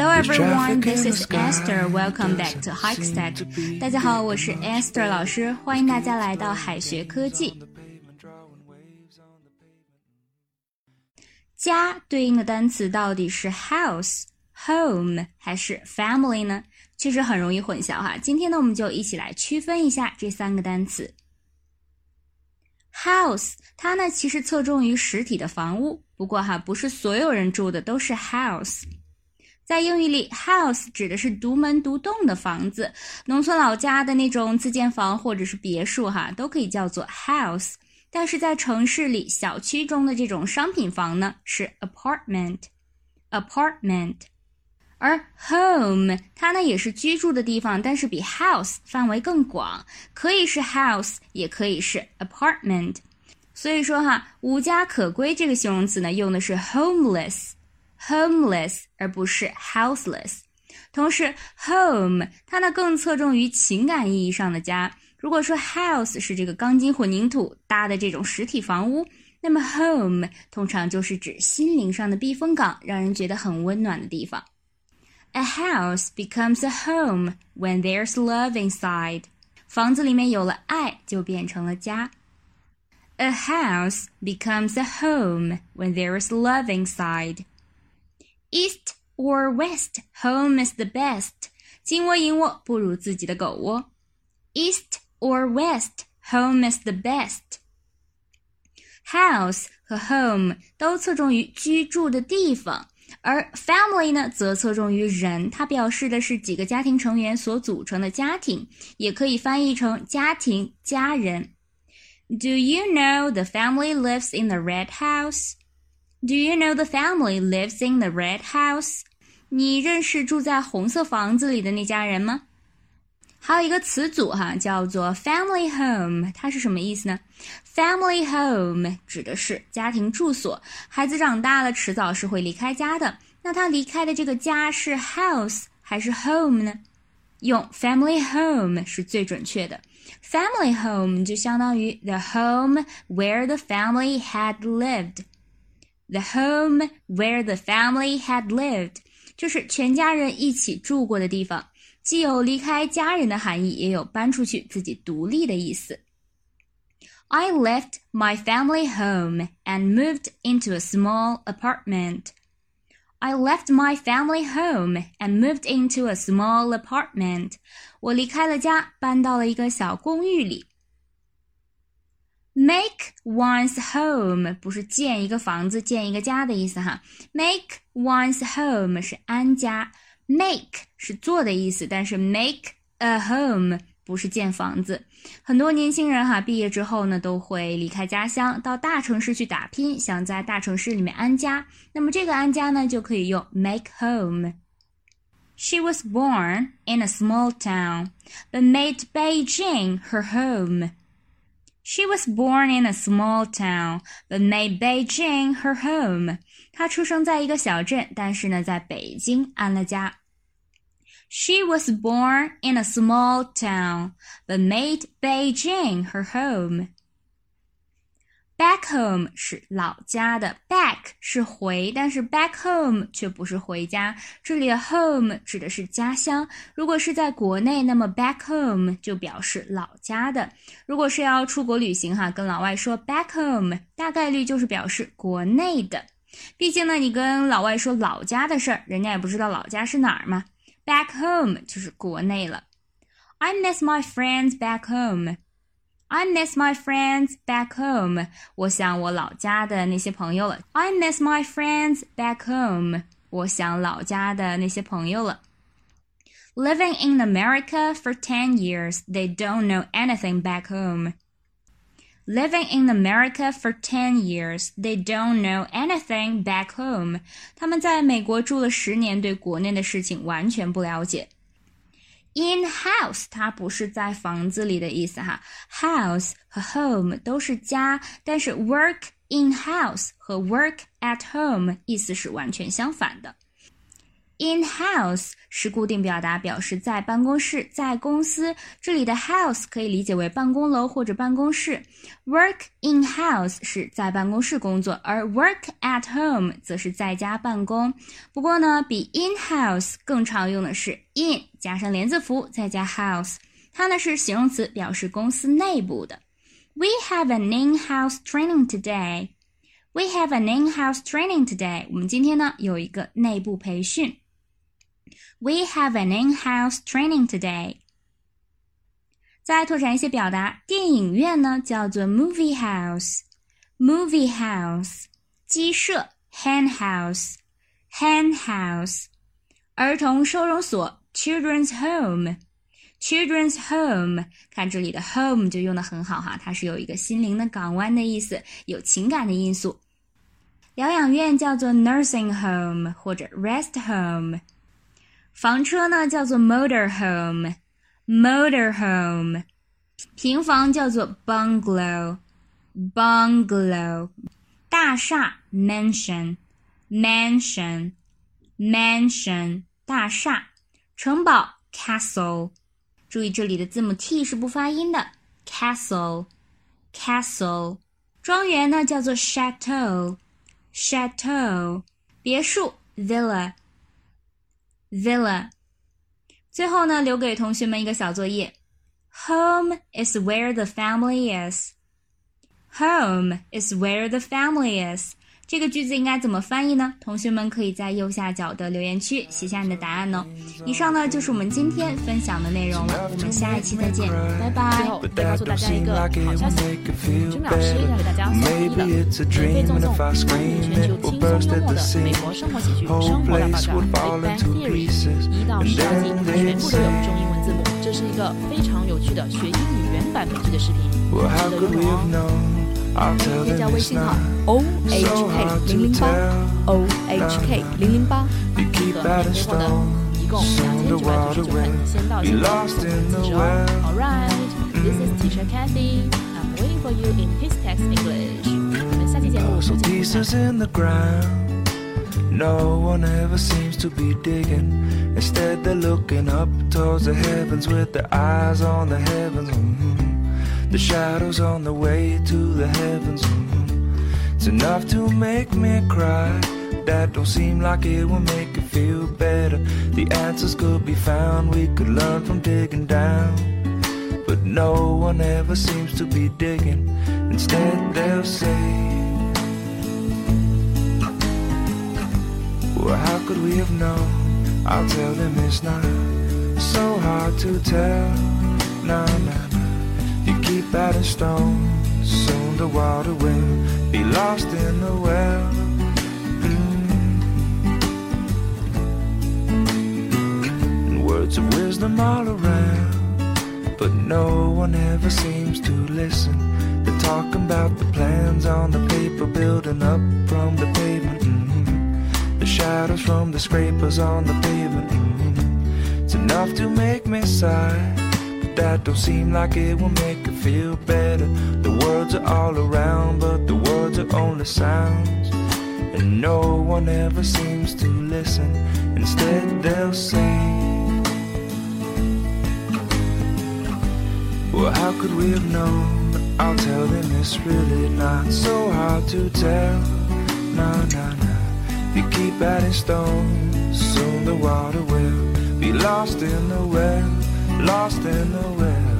Hello everyone, this is Esther. Welcome back to Hikestack. 大家好，我是 Esther 老师，欢迎大家来到海学科技。家对应的单词到底是 house、home 还是 family 呢？确实很容易混淆哈。今天呢，我们就一起来区分一下这三个单词。House 它呢其实侧重于实体的房屋，不过哈不是所有人住的都是 house。在英语里，house 指的是独门独栋的房子，农村老家的那种自建房或者是别墅哈都可以叫做 house。但是在城市里，小区中的这种商品房呢是 apartment，apartment。而 home 它呢也是居住的地方，但是比 house 范围更广，可以是 house，也可以是 apartment。所以说哈，无家可归这个形容词呢用的是 homeless homeless 而不是 houseless。同时，home 它呢更侧重于情感意义上的家。如果说 house 是这个钢筋混凝土搭的这种实体房屋，那么 home 通常就是指心灵上的避风港，让人觉得很温暖的地方。A house becomes a home when there's love inside. 房子里面有了爱，就变成了家。A house becomes a home when there is love inside. East or west, home is the best. 金窝银窝不如自己的狗窝。East or west, home is the best. House 和 home 都侧重于居住的地方。而 family 呢，则侧重于人，它表示的是几个家庭成员所组成的家庭，也可以翻译成家庭、家人。Do you know the family lives in the red house? Do you know the family lives in the red house? 你认识住在红色房子里的那家人吗？还有一个词组哈，叫做 family home，它是什么意思呢？family home 指的是家庭住所，孩子长大了，迟早是会离开家的。那他离开的这个家是 house 还是 home 呢？用 family home 是最准确的。family home 就相当于 the home where the family had lived，the home where the family had lived 就是全家人一起住过的地方。既有离开家人的含义，也有搬出去自己独立的意思。I left my family home and moved into a small apartment. I left my family home and moved into a small apartment. 我离开了家，搬到了一个小公寓里。 Make one's home 不是建一个房子、建一个家的意思哈。Make one's home 是安家。Make 是做的意思，但是 make a home 不是建房子。很多年轻人哈毕业之后呢，都会离开家乡，到大城市去打拼，想在大城市里面安家。那么这个安家呢，就可以用 make home。She was born in a small town, but made Beijing her home. She was born in a small town, but made Beijing her home. 她出生在一个小镇，但是呢，在北京安了家。She was born in a small town, but made Beijing her home. Back home 是老家的，back 是回，但是 back home 却不是回家。这里的 home 指的是家乡。如果是在国内，那么 back home 就表示老家的。如果是要出国旅行哈，跟老外说 back home，大概率就是表示国内的。毕竟呢，你跟老外说老家的事儿，人家也不知道老家是哪儿嘛。Back home 就是国内了。I miss my friends back home. I miss my friends back home. 我想我老家的那些朋友了。I miss my friends back home. 我想老家的那些朋友了。Living in America for ten years, they don't know anything back home. Living in America for ten years, they don't know anything back home. 他们在美国住了十年，对国内的事情完全不了解。 In house，它不是在房子里的意思哈。House 和 home 都是家，但是 work in house 和 work at home 意思是完全相反的。In house 是固定表达，表示在办公室、在公司。这里的 house 可以理解为办公楼或者办公室。Work in house 是在办公室工作，而 work at home 则是在家办公。不过呢，比 in house 更常用的是 in 加上连字符再加 house，它呢是形容词，表示公司内部的。We have an in-house training today. We have an in-house training today. 我们今天呢有一个内部培训。We have an in-house training today. 再拓展一些表达，电影院呢叫做 movie house，movie house，鸡舍 hen house，hen house，儿童收容所 children's home，children's home，看这里的 home 就用的很好哈，它是有一个心灵的港湾的意思，有情感的因素。疗养院叫做 nursing home 或者 rest home。 房车呢叫做 motor home，motor home，平房叫做 bungalow，bungalow，大厦 mansion，mansion，mansion，大厦，城堡 castle，注意这里的字母 t 是不发音的，castle，castle，庄园呢叫做 chateau，chateau，别墅 villa。villa。最后呢，留给同学们一个小作业：Home is where the family is. Home is where the family is. 这个句子应该怎么翻译呢？同学们可以在右下角的留言区写下你的答案哦。以上呢就是我们今天分享的内容了，我们下一期再见，拜拜。最后再告诉大家一个好消息，君老师要给大家送一的免费赠送全球轻松幽默的美国生活喜剧《生活大爆炸》（Big Bang Theory） 一到十二集全部都有中英文字幕，这是一个非常有趣的学英语原版美剧的视频，值得一看哦。添加微信号 o h k 零零八 o h k 零零八，的免费获得一共两千九百九十九份，先到先得，自己哦。Alright, this is Teacher Candy. I'm waiting for you in his text English. 我们下期节目不见不散。No one ever seems to be digging. Instead, they're looking up towards the heavens with their eyes on the heavens. Mm-hmm. The shadows on the way to the heavens. It's enough to make me cry. That don't seem like it will make you feel better. The answers could be found, we could learn from digging down. But no one ever seems to be digging. Instead, they'll say, Well, how could we have known? I'll tell them it's not so hard to tell. Nah, nah, adding stones. Soon the water will be lost in the well. And words of wisdom all around, but no one ever seems to listen. They're talking about the plans on the paper, building up from the pavement. Mm-hmm. The shadows from the scrapers on the pavement. Mm-hmm. It's enough to make me sigh that don't seem like it will make you feel better. The words are all around, but the words are only sounds. And no one ever seems to listen. Instead, they'll say, Well, how could we have known? I'll tell them it's really not so hard to tell. Nah, nah, nah. You keep adding stones, soon the water will be lost in the well lost in the wind.